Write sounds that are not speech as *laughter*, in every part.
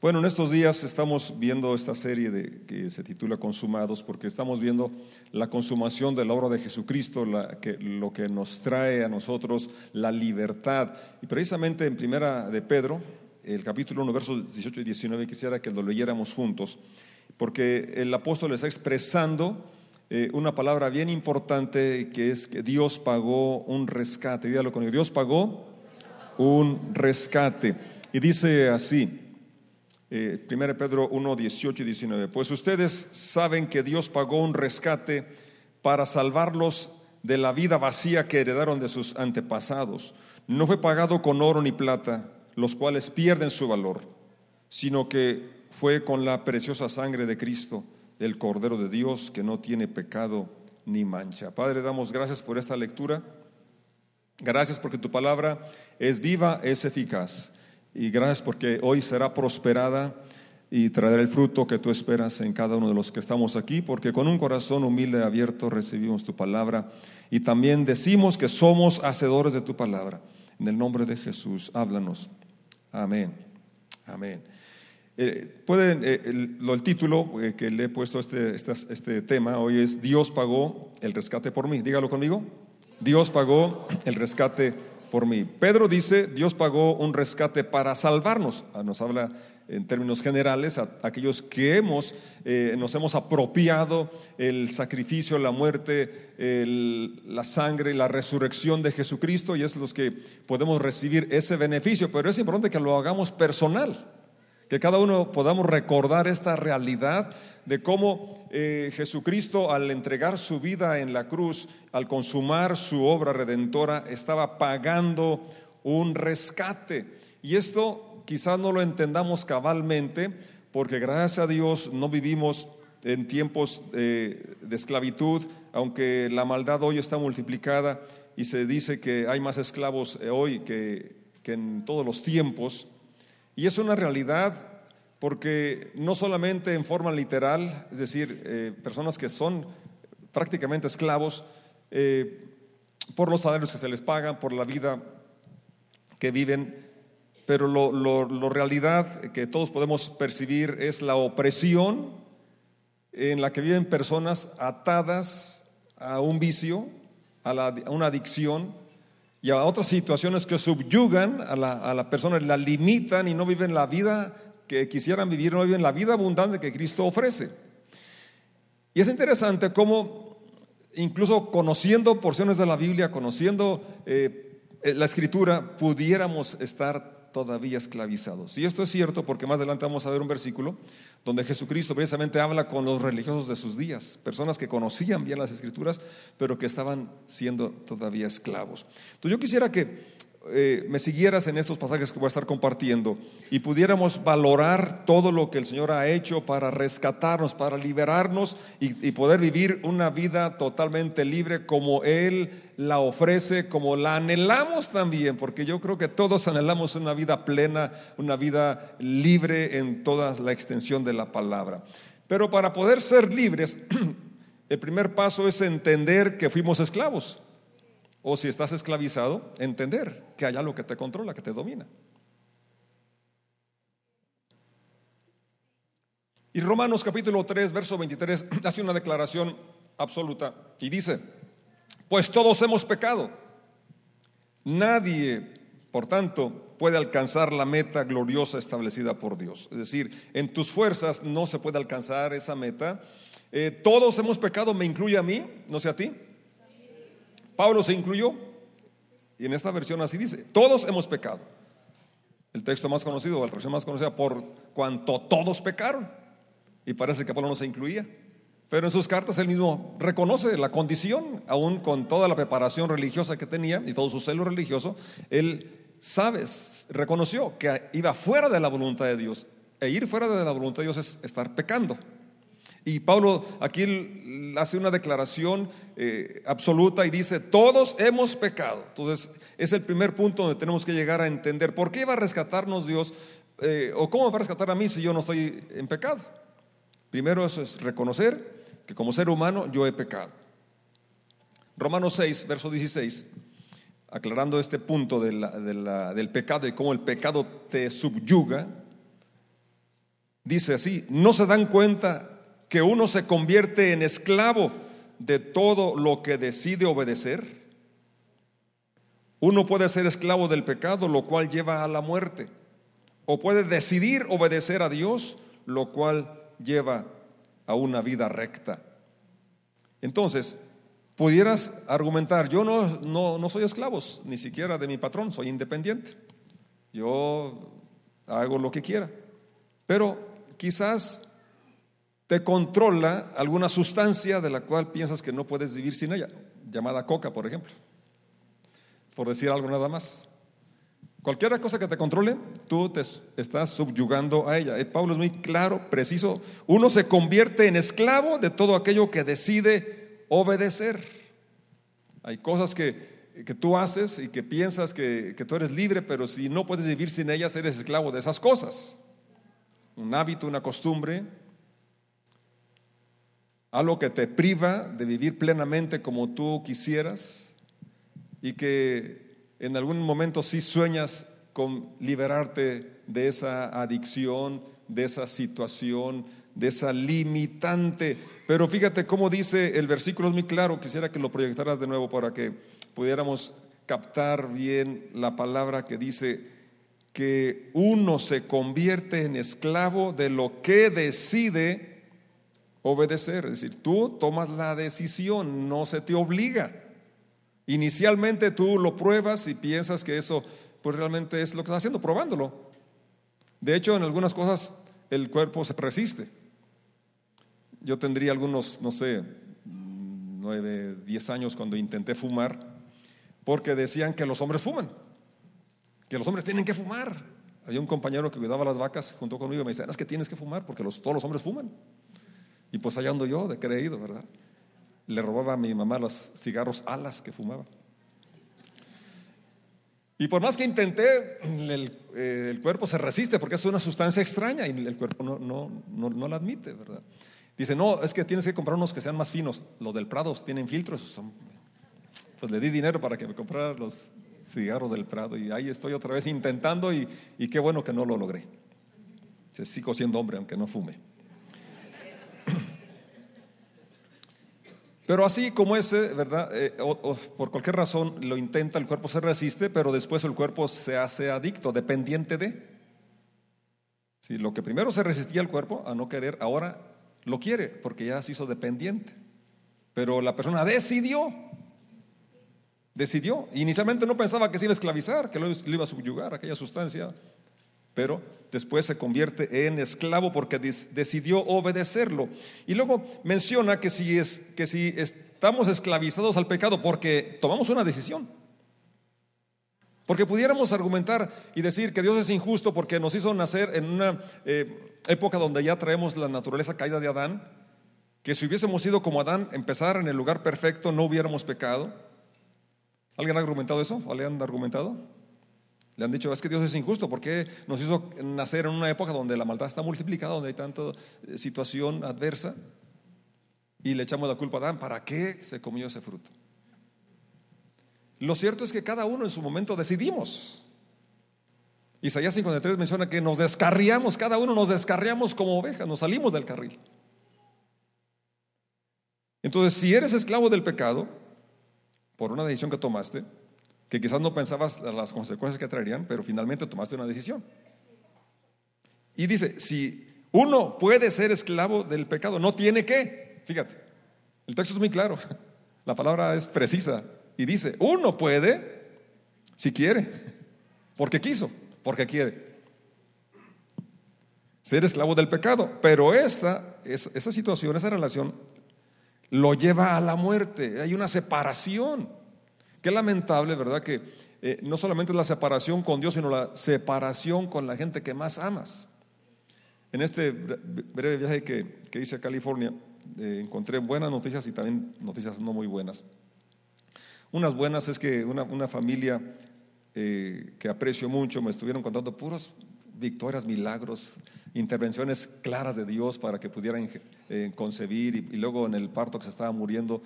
Bueno, en estos días estamos viendo esta serie que se titula Consumados, porque estamos viendo la consumación de la obra de Jesucristo, que, lo que nos trae a nosotros la libertad. Y precisamente en Primera de Pedro, el capítulo 1, versos 18 y 19, quisiera que lo leyéramos juntos, porque el apóstol está expresando eh, una palabra bien importante que es que Dios pagó un rescate. Dígalo con Dios pagó un rescate. Y dice así, eh, 1 Pedro 1, 18 y 19. Pues ustedes saben que Dios pagó un rescate para salvarlos de la vida vacía que heredaron de sus antepasados. No fue pagado con oro ni plata, los cuales pierden su valor, sino que fue con la preciosa sangre de Cristo, el Cordero de Dios, que no tiene pecado ni mancha. Padre, damos gracias por esta lectura. Gracias porque tu palabra es viva, es eficaz y gracias porque hoy será prosperada y traerá el fruto que tú esperas en cada uno de los que estamos aquí, porque con un corazón humilde y abierto recibimos tu palabra y también decimos que somos hacedores de tu palabra. En el nombre de Jesús, háblanos. Amén. Amén. Eh, pueden, eh, el, título eh, que le he puesto a este, este, este tema hoy es Dios pagó el rescate por mí. Dígalo conmigo. Dios pagó el rescate por mí. Pedro dice, Dios pagó un rescate para salvarnos. Ah, nos habla en términos generales a aquellos que hemos, eh, nos hemos apropiado el sacrificio, la muerte, la sangre y la resurrección de Jesucristo y es los que podemos recibir ese beneficio. Pero es importante que lo hagamos personal que cada uno podamos recordar esta realidad de cómo eh, Jesucristo al entregar su vida en la cruz, al consumar su obra redentora, estaba pagando un rescate. Y esto quizás no lo entendamos cabalmente, porque gracias a Dios no vivimos en tiempos eh, de esclavitud, aunque la maldad hoy está multiplicada y se dice que hay más esclavos eh, hoy que, que en todos los tiempos. Y es una realidad porque no solamente en forma literal, es decir, eh, personas que son prácticamente esclavos eh, por los salarios que se les pagan, por la vida que viven, pero lo, realidad que todos podemos percibir es la opresión en la que viven personas atadas a un vicio, a, la, a una adicción, y a otras situaciones que subyugan a la, a persona, la limitan y no viven la vida que quisieran vivir, no viven la vida abundante que Cristo ofrece. Y es interesante cómo, incluso conociendo porciones de la Biblia, conociendo eh, la Escritura, pudiéramos estar todavía esclavizados. Y esto es cierto porque más adelante vamos a ver un versículo donde Jesucristo precisamente habla con los religiosos de sus días, personas que conocían bien las escrituras, pero que estaban siendo todavía esclavos. Entonces yo quisiera que eh, me siguieras en estos pasajes que voy a estar compartiendo y pudiéramos valorar todo lo que el Señor ha hecho para rescatarnos, para liberarnos y, poder vivir una vida totalmente libre como Él la ofrece, como la anhelamos también, porque yo creo que todos anhelamos una vida plena, una vida libre en toda la extensión de la palabra. Pero para poder ser libres, *clears throat* el primer paso es entender que fuimos esclavos. O si estás esclavizado, entender que hay algo que te controla, que te domina. Y Romanos capítulo 3, verso 23 *clears throat* hace una declaración absoluta y dice, pues todos hemos pecado. Nadie, por tanto, puede alcanzar la meta gloriosa establecida por Dios. Es decir, en tus fuerzas no se puede alcanzar esa meta. Eh, todos hemos pecado, me incluye a mí, no sé a ti. Pablo se incluyó. Y en esta versión así dice, todos hemos pecado. El texto más conocido, la traducción más conocida, por cuanto todos pecaron. Y parece que Pablo no se incluía. Pero en sus cartas él mismo reconoce la condición, aún con toda la preparación religiosa que tenía y todo su celo religioso, él sabe, reconoció que iba fuera de la voluntad de Dios. E ir fuera de la voluntad de Dios es estar pecando. Y Pablo aquí hace una declaración eh, absoluta y dice, todos hemos pecado. Entonces, es el primer punto donde tenemos que llegar a entender por qué va a rescatarnos Dios eh, o cómo va a rescatar a mí si yo no estoy en pecado. Primero eso es reconocer que como ser humano yo he pecado. Romanos 6, verso 16, aclarando este punto del pecado y cómo el pecado te subyuga, dice así, ¿no se dan cuenta que uno se convierte en esclavo de todo lo que decide obedecer? Uno puede ser esclavo del pecado, lo cual lleva a la muerte, o puede decidir obedecer a Dios, lo cual lleva a una vida recta. Entonces, pudieras argumentar, yo no, no, no soy esclavo, ni siquiera de mi patrón, soy independiente. Yo hago lo que quiera. Pero quizás te controla alguna sustancia de la cual piensas que no puedes vivir sin ella, llamada coca, por ejemplo, por decir algo nada más. Cualquier cosa que te controle, tú te estás subyugando a ella. Eh, Pablo es muy claro, preciso. Uno se convierte en esclavo de todo aquello que decide obedecer. Hay cosas que, que tú haces y que piensas que, que tú eres libre, pero si no puedes vivir sin ellas, eres esclavo de esas cosas. Un hábito, una costumbre, algo que te priva de vivir plenamente como tú quisieras y que en algún momento sí sueñas con liberarte de esa adicción, de esa situación, de esa limitante. Pero fíjate cómo dice el versículo, es muy claro, quisiera que lo proyectaras de nuevo para que pudiéramos captar bien la palabra que dice que uno se convierte en esclavo de lo que decide obedecer. Es decir, tú tomas la decisión, no se te obliga. Inicialmente tú lo pruebas y piensas que eso pues realmente es lo que estás haciendo, probándolo. De hecho, en algunas cosas el cuerpo se resiste. Yo tendría algunos, no sé, nueve, diez años cuando intenté fumar, porque decían que los hombres fuman, que los hombres tienen que fumar. Había un compañero que cuidaba las vacas junto conmigo y me decía, es que tienes que fumar porque los, todos los hombres fuman. Y pues allá ando yo de creído, ¿verdad? Le robaba a mi mamá los cigarros alas que fumaba. Y por más que intenté, el, eh, cuerpo se resiste porque es una sustancia extraña y el cuerpo no, no, no, la admite, ¿verdad? Dice, no, es que tienes que comprar unos que sean más finos. Los del Prado tienen filtros. Pues le di dinero para que me comprara los cigarros del Prado y ahí estoy otra vez intentando y, y qué bueno que no lo logré. sigo siendo hombre aunque no fume. Pero así como ese, ¿verdad? Eh, por cualquier razón lo intenta, el cuerpo se resiste, pero después el cuerpo se hace adicto, dependiente de. Si lo que primero se resistía al cuerpo a no querer, ahora lo quiere porque ya se hizo dependiente. Pero la persona decidió, decidió. Inicialmente no pensaba que se iba a esclavizar, que lo iba a subyugar aquella sustancia, pero después se convierte en esclavo porque decidió obedecerlo. Y luego menciona que si, es, que si estamos esclavizados al pecado porque tomamos una decisión. Porque pudiéramos argumentar y decir que Dios es injusto porque nos hizo nacer en una eh, época donde ya traemos la naturaleza caída de Adán, que si hubiésemos sido como Adán, empezar en el lugar perfecto, no hubiéramos pecado. ¿Alguien ha argumentado eso? ¿Alguien han argumentado? Le han dicho, es que Dios es injusto, porque nos hizo nacer en una época donde la maldad está multiplicada, donde hay tanta eh, situación adversa? Y le echamos la culpa a Adán, ¿para qué se comió ese fruto? Lo cierto es que cada uno en su momento decidimos. Isaías 53 menciona que nos descarriamos, cada uno nos descarriamos como ovejas, nos salimos del carril. Entonces, si eres esclavo del pecado, por una decisión que tomaste, que quizás no pensabas las consecuencias que traerían, pero finalmente tomaste una decisión. Y dice, si uno puede ser esclavo del pecado, no tiene que, fíjate, el texto es muy claro, *laughs* la palabra es precisa. Y dice, uno puede si quiere, *laughs* porque quiso, porque quiere. Ser esclavo del pecado, pero esta, esa situación, esa relación, lo lleva a la muerte, hay una separación. Qué lamentable, ¿verdad? Que eh, no solamente la separación con Dios, sino la separación con la gente que más amas. En este breve viaje que, hice a California, eh, encontré buenas noticias y también noticias no muy buenas. Unas buenas es que una, familia eh, que aprecio mucho me estuvieron contando puros victorias, milagros, intervenciones claras de Dios para que pudieran concebir y, y, luego en el parto que se estaba muriendo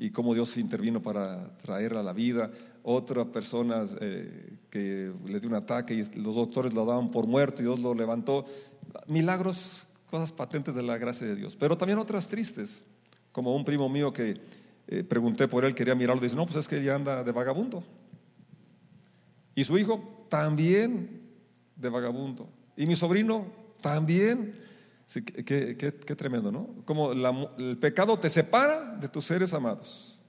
y cómo Dios intervino para traerla a la vida. Otra persona eh, que le dio un ataque y los doctores lo daban por muerto y Dios lo levantó. Milagros, cosas patentes de la gracia de Dios. Pero también otras tristes, como un primo mío que eh, pregunté por él, quería mirarlo, dice, no, pues es que ella anda de vagabundo. Y su hijo también de vagabundo. Y mi sobrino también. Qué, tremendo, ¿no? Como el pecado te separa de tus seres amados.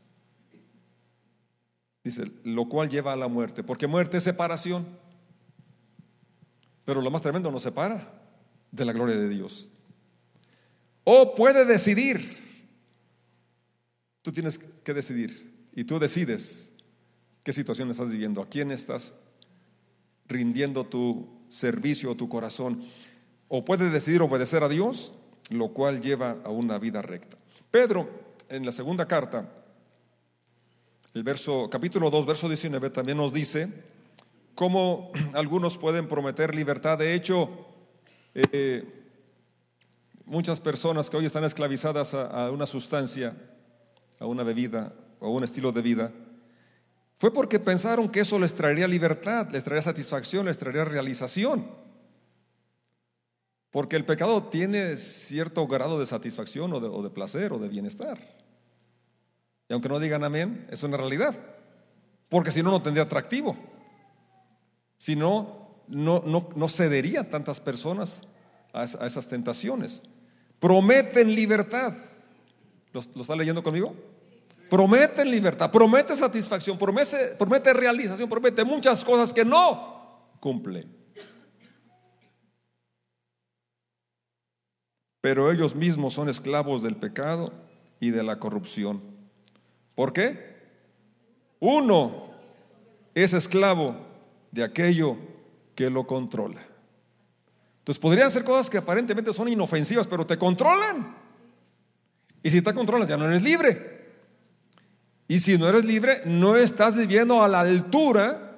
Dice, lo cual lleva a la muerte, porque muerte es separación. Pero lo más tremendo nos separa de la gloria de Dios. O puede decidir. Tú tienes que decidir y tú decides qué situación estás viviendo, a quién estás rindiendo tu servicio o tu corazón. O puede decidir obedecer a Dios, lo cual lleva a una vida recta. Pedro, en la segunda carta, el verso, capítulo 2, verso 19, también nos dice cómo *clears throat* algunos pueden prometer libertad. De hecho, eh, muchas personas que hoy están esclavizadas a, a una sustancia, a una bebida o a un estilo de vida, fue porque pensaron que eso les traería libertad, les traería satisfacción, les traería realización. Porque el pecado tiene cierto grado de satisfacción o de, placer o de bienestar. Y aunque no digan amén, es una realidad. Porque si no, no tendría atractivo. Si no, no, no, cedería tantas personas a, esas tentaciones. Prometen libertad. ¿Lo, ¿Lo está leyendo conmigo? promete libertad, promete satisfacción, promete, promete realización, promete muchas cosas que no cumple. Pero ellos mismos son esclavos del pecado y de la corrupción. ¿Por qué? Uno es esclavo de aquello que lo controla. Entonces podrían hacer cosas que aparentemente son inofensivas, pero te controlan. Y si te controlas, ya no eres libre. Y si no eres libre, no estás viviendo a la altura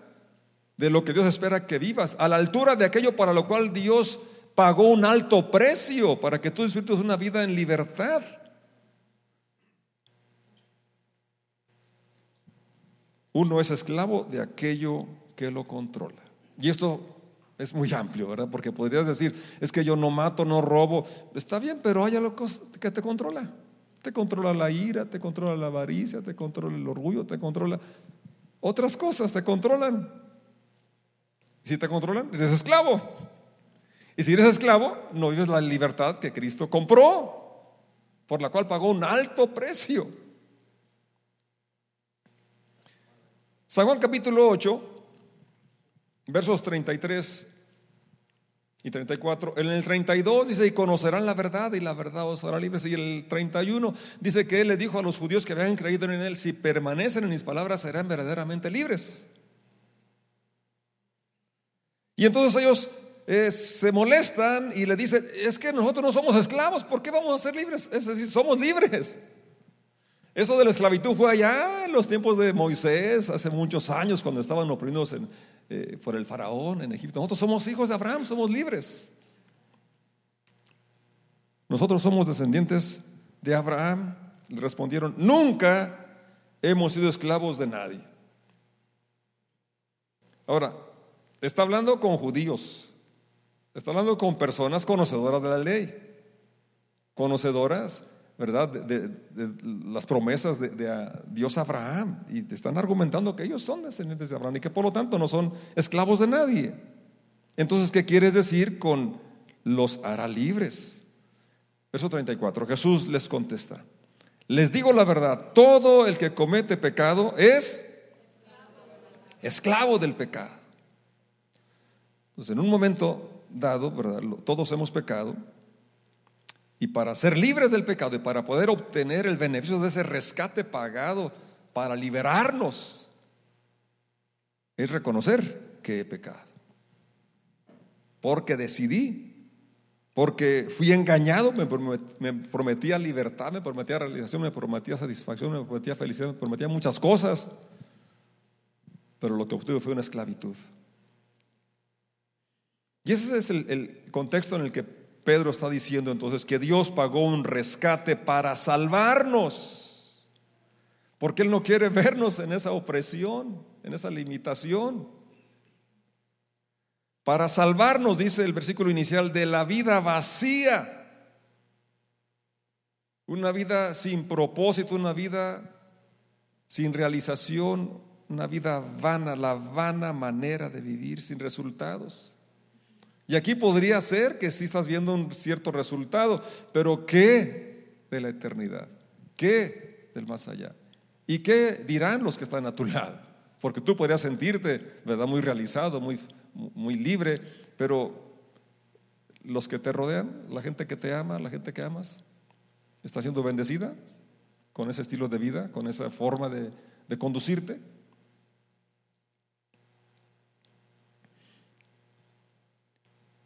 de lo que Dios espera que vivas, a la altura de aquello para lo cual Dios pagó un alto precio para que tú disfrutes una vida en libertad. Uno es esclavo de aquello que lo controla. Y esto es muy amplio, ¿verdad? Porque podrías decir, es que yo no mato, no robo. Está bien, pero hay algo que te controla. Te controla la ira, te controla la avaricia, te controla el orgullo, te controla otras cosas, te controlan. si te controlan, eres esclavo. Y si eres esclavo, no vives la libertad que Cristo compró, por la cual pagó un alto precio. San Juan capítulo 8, versos 33 y 34. En el 32 dice, y conocerán la verdad y la verdad os hará libres. Y el 31 dice que él le dijo a los judíos que habían creído en él, si permanecen en mis palabras serán verdaderamente libres. Y entonces ellos eh, se molestan y le dicen, es que nosotros no somos esclavos, ¿por qué vamos a ser libres? Es decir, somos libres. Eso de la esclavitud fue allá en los tiempos de Moisés, hace muchos años, cuando estaban oprimidos eh, por el faraón en Egipto. Nosotros somos hijos de Abraham, somos libres. Nosotros somos descendientes de Abraham. Le respondieron, nunca hemos sido esclavos de nadie. Ahora, está hablando con judíos, está hablando con personas conocedoras de la ley, conocedoras ¿verdad? De, las promesas de, Dios a Abraham. Y te están argumentando que ellos son descendientes de Abraham y que por lo tanto no son esclavos de nadie. Entonces, ¿qué quieres decir con los hará libres? Verso 34, Jesús les contesta. Les digo la verdad, todo el que comete pecado es esclavo del pecado. Entonces, en un momento dado, ¿verdad? Todos hemos pecado, y para ser libres del pecado y para poder obtener el beneficio de ese rescate pagado, para liberarnos, es reconocer que he pecado. Porque decidí, porque fui engañado, me, prometía libertad, me prometía realización, me prometía satisfacción, me prometía felicidad, me prometía muchas cosas. Pero lo que obtuve fue una esclavitud. Y ese es el, contexto en el que Pedro está diciendo entonces que Dios pagó un rescate para salvarnos. porque Él no quiere vernos en esa opresión, en esa limitación. Para salvarnos, dice el versículo inicial, de la vida vacía. Una vida sin propósito, una vida sin realización, una vida vana, la vana manera de vivir sin resultados. Y aquí podría ser que sí estás viendo un cierto resultado, pero ¿qué de la eternidad? ¿Qué del más allá? ¿Y qué dirán los que están a tu lado? Porque tú podrías sentirte, ¿verdad? Muy realizado, muy, muy libre, pero los que te rodean, la gente que te ama, la gente que amas, ¿está siendo bendecida con ese estilo de vida, con esa forma de, de conducirte?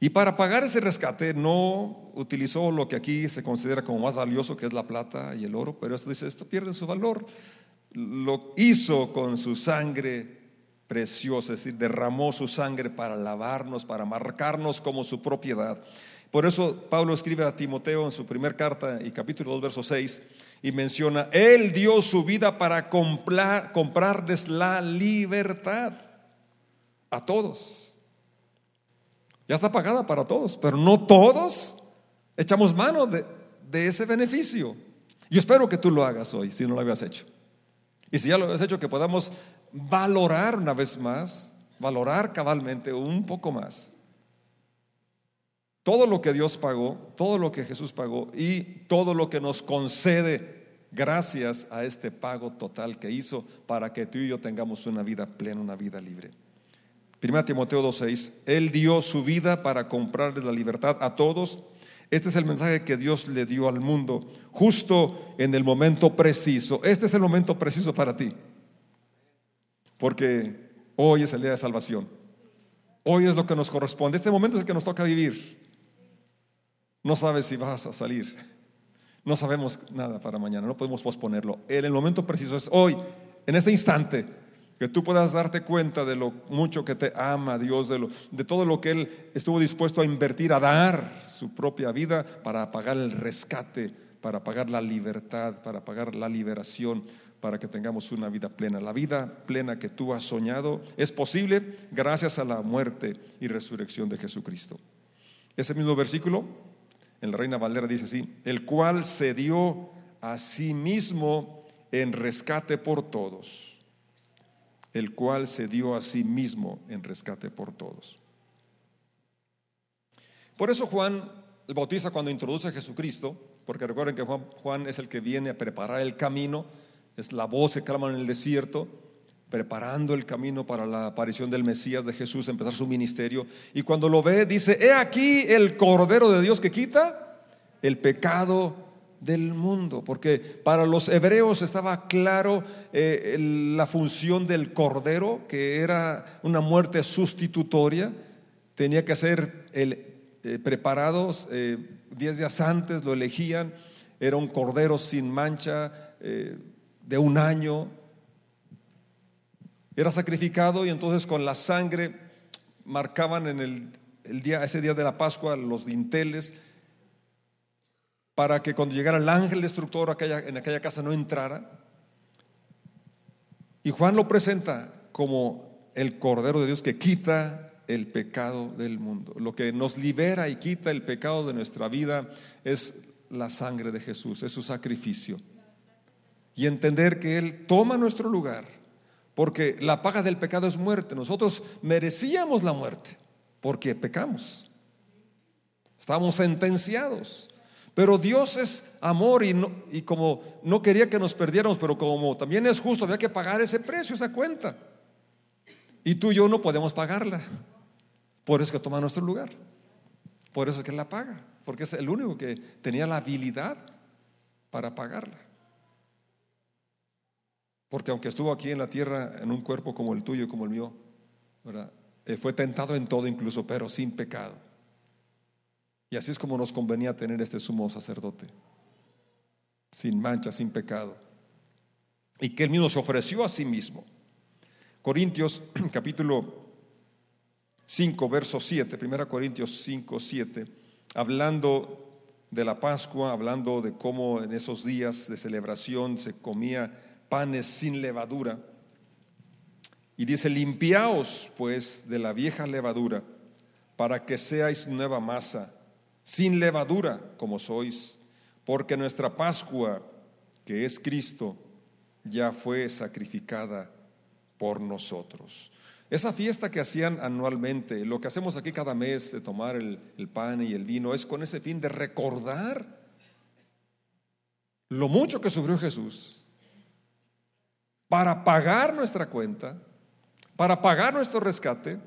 Y para pagar ese rescate no utilizó lo que aquí se considera como más valioso, que es la plata y el oro, pero esto dice, esto pierde su valor. Lo hizo con su sangre preciosa, es decir, derramó su sangre para lavarnos, para marcarnos como su propiedad. Por eso Pablo escribe a Timoteo en su primera carta y capítulo 2, verso 6, y menciona, Él dio su vida para comprar, comprarles la libertad a todos. Ya está pagada para todos, pero no todos echamos mano de, ese beneficio. Yo espero que tú lo hagas hoy, si no lo habías hecho. Y si ya lo habías hecho, que podamos valorar una vez más, valorar cabalmente un poco más. Todo lo que Dios pagó, todo lo que Jesús pagó y todo lo que nos concede gracias a este pago total que hizo para que tú y yo tengamos una vida plena, una vida libre. 1 Timoteo 2.6, Él dio su vida para comprarles la libertad a todos. Este es el mensaje que Dios le dio al mundo justo en el momento preciso. Este es el momento preciso para ti. Porque hoy es el día de salvación. Hoy es lo que nos corresponde. Este momento es el que nos toca vivir. No sabes si vas a salir. No sabemos nada para mañana. No podemos posponerlo. El momento preciso es hoy, en este instante que tú puedas darte cuenta de lo mucho que te ama Dios, de, lo, de todo lo que Él estuvo dispuesto a invertir, a dar su propia vida para pagar el rescate, para pagar la libertad, para pagar la liberación, para que tengamos una vida plena. La vida plena que tú has soñado es posible gracias a la muerte y resurrección de Jesucristo. Ese mismo versículo, en la Reina Valera dice así, el cual se dio a sí mismo en rescate por todos el cual se dio a sí mismo en rescate por todos. Por eso Juan el bautiza cuando introduce a Jesucristo, porque recuerden que Juan, es el que viene a preparar el camino, es la voz que clama en el desierto, preparando el camino para la aparición del Mesías de Jesús, empezar su ministerio. Y cuando lo ve, dice, he aquí el Cordero de Dios que quita el pecado del mundo, porque para los hebreos estaba claro eh, la función del cordero, que era una muerte sustitutoria, tenía que ser el, eh, preparados eh, diez días antes, lo elegían, era un cordero sin mancha, de un año, era sacrificado y entonces con la sangre marcaban en el, el día, ese día de la Pascua los dinteles, para que cuando llegara el ángel destructor en aquella casa no entrara. Y Juan lo presenta como el Cordero de Dios que quita el pecado del mundo. Lo que nos libera y quita el pecado de nuestra vida es la sangre de Jesús, es su sacrificio. Y entender que Él toma nuestro lugar, porque la paga del pecado es muerte. Nosotros merecíamos la muerte porque pecamos. Estamos sentenciados. Pero Dios es amor y, y, como no quería que nos perdiéramos, pero como también es justo, había que pagar ese precio, esa cuenta. Y tú y yo no podemos pagarla. Por eso es que toma nuestro lugar. Por eso es que la paga. Porque es el único que tenía la habilidad para pagarla. Porque aunque estuvo aquí en la tierra en un cuerpo como el tuyo y como el mío, eh, fue tentado en todo incluso, pero sin pecado. Y así es como nos convenía tener este sumo sacerdote, sin mancha, sin pecado, y que él mismo se ofreció a sí mismo. Corintios *clears throat* capítulo 5, verso 7, 1 Corintios 5, 7, hablando de la Pascua, hablando de cómo en esos días de celebración se comía panes sin levadura. Y dice, limpiaos pues de la vieja levadura, para que seáis nueva masa, sin levadura como sois, porque nuestra Pascua, que es Cristo, ya fue sacrificada por nosotros. Esa fiesta que hacían anualmente, lo que hacemos aquí cada mes de tomar el, el, pan y el vino, es con ese fin de recordar lo mucho que sufrió Jesús para pagar nuestra cuenta, para pagar nuestro rescate,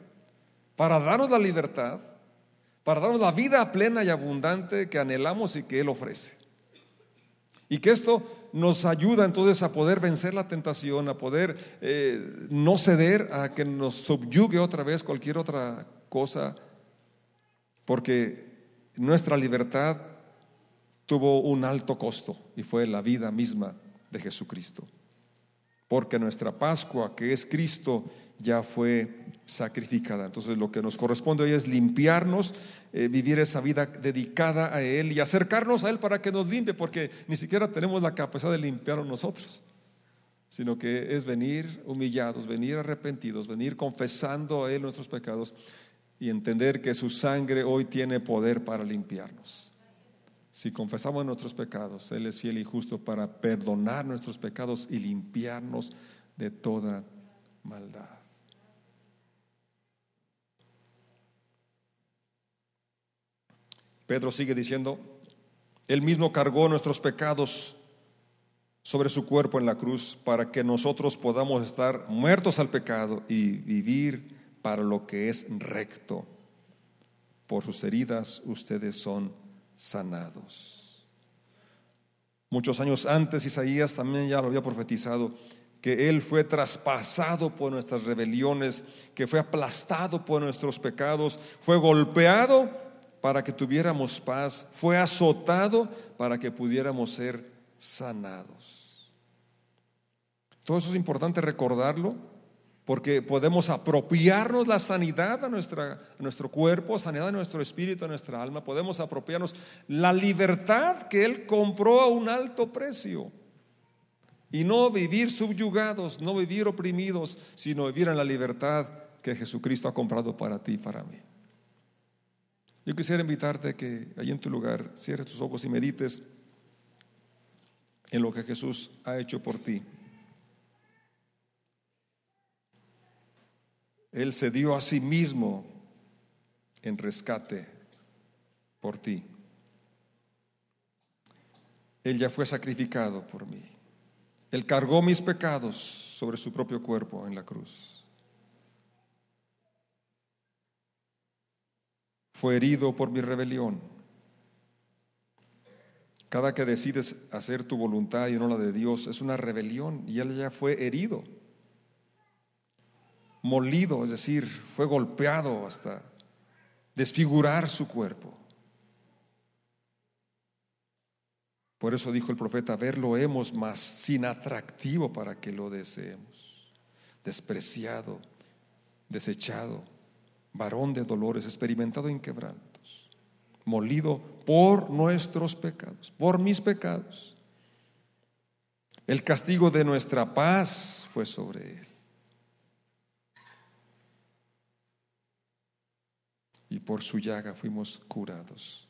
para darnos la libertad, para darnos la vida plena y abundante que anhelamos y que Él ofrece. Y que esto nos ayuda entonces a poder vencer la tentación, a poder eh, no ceder a que nos subyugue otra vez cualquier otra cosa, porque nuestra libertad tuvo un alto costo y fue la vida misma de Jesucristo. Porque nuestra Pascua, que es Cristo, ya fue sacrificada. Entonces lo que nos corresponde hoy es limpiarnos, eh, vivir esa vida dedicada a Él y acercarnos a Él para que nos limpie, porque ni siquiera tenemos la capacidad de limpiarnos nosotros, sino que es venir humillados, venir arrepentidos, venir confesando a Él nuestros pecados y entender que su sangre hoy tiene poder para limpiarnos. Si confesamos nuestros pecados, Él es fiel y justo para perdonar nuestros pecados y limpiarnos de toda maldad. Pedro sigue diciendo, Él mismo cargó nuestros pecados sobre su cuerpo en la cruz para que nosotros podamos estar muertos al pecado y vivir para lo que es recto. Por sus heridas ustedes son sanados. Muchos años antes Isaías también ya lo había profetizado, que Él fue traspasado por nuestras rebeliones, que fue aplastado por nuestros pecados, fue golpeado para que tuviéramos paz, fue azotado para que pudiéramos ser sanados. Todo eso es importante recordarlo porque podemos apropiarnos la sanidad a, nuestra, a nuestro cuerpo, sanidad a nuestro espíritu, a nuestra alma, podemos apropiarnos la libertad que Él compró a un alto precio. Y no vivir subyugados, no vivir oprimidos, sino vivir en la libertad que Jesucristo ha comprado para ti y para mí. Yo quisiera invitarte a que allí en tu lugar cierres tus ojos y medites en lo que Jesús ha hecho por ti. Él se dio a sí mismo en rescate por ti. Él ya fue sacrificado por mí. Él cargó mis pecados sobre su propio cuerpo en la cruz. Fue herido por mi rebelión. Cada que decides hacer tu voluntad y no la de Dios es una rebelión y él ya fue herido, molido, es decir, fue golpeado hasta desfigurar su cuerpo. Por eso dijo el profeta, verlo hemos más sin atractivo para que lo deseemos, despreciado, desechado varón de dolores, experimentado en quebrantos, molido por nuestros pecados, por mis pecados. El castigo de nuestra paz fue sobre él. Y por su llaga fuimos curados.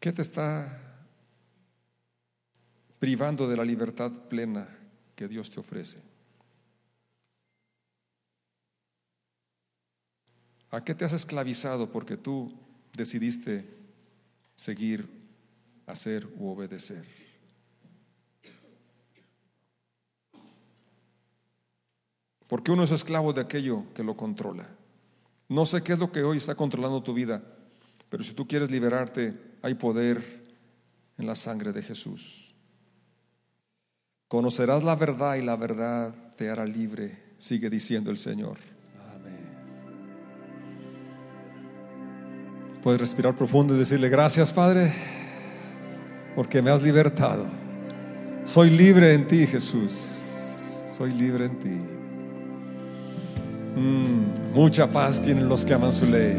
¿Qué te está privando de la libertad plena que Dios te ofrece. ¿A qué te has esclavizado porque tú decidiste seguir, hacer u obedecer? Porque uno es esclavo de aquello que lo controla. No sé qué es lo que hoy está controlando tu vida, pero si tú quieres liberarte, hay poder en la sangre de Jesús. Conocerás la verdad y la verdad te hará libre, sigue diciendo el Señor. Amén. Puedes respirar profundo y decirle gracias, Padre, porque me has libertado. Soy libre en ti, Jesús. Soy libre en ti. Mm, mucha paz tienen los que aman su ley.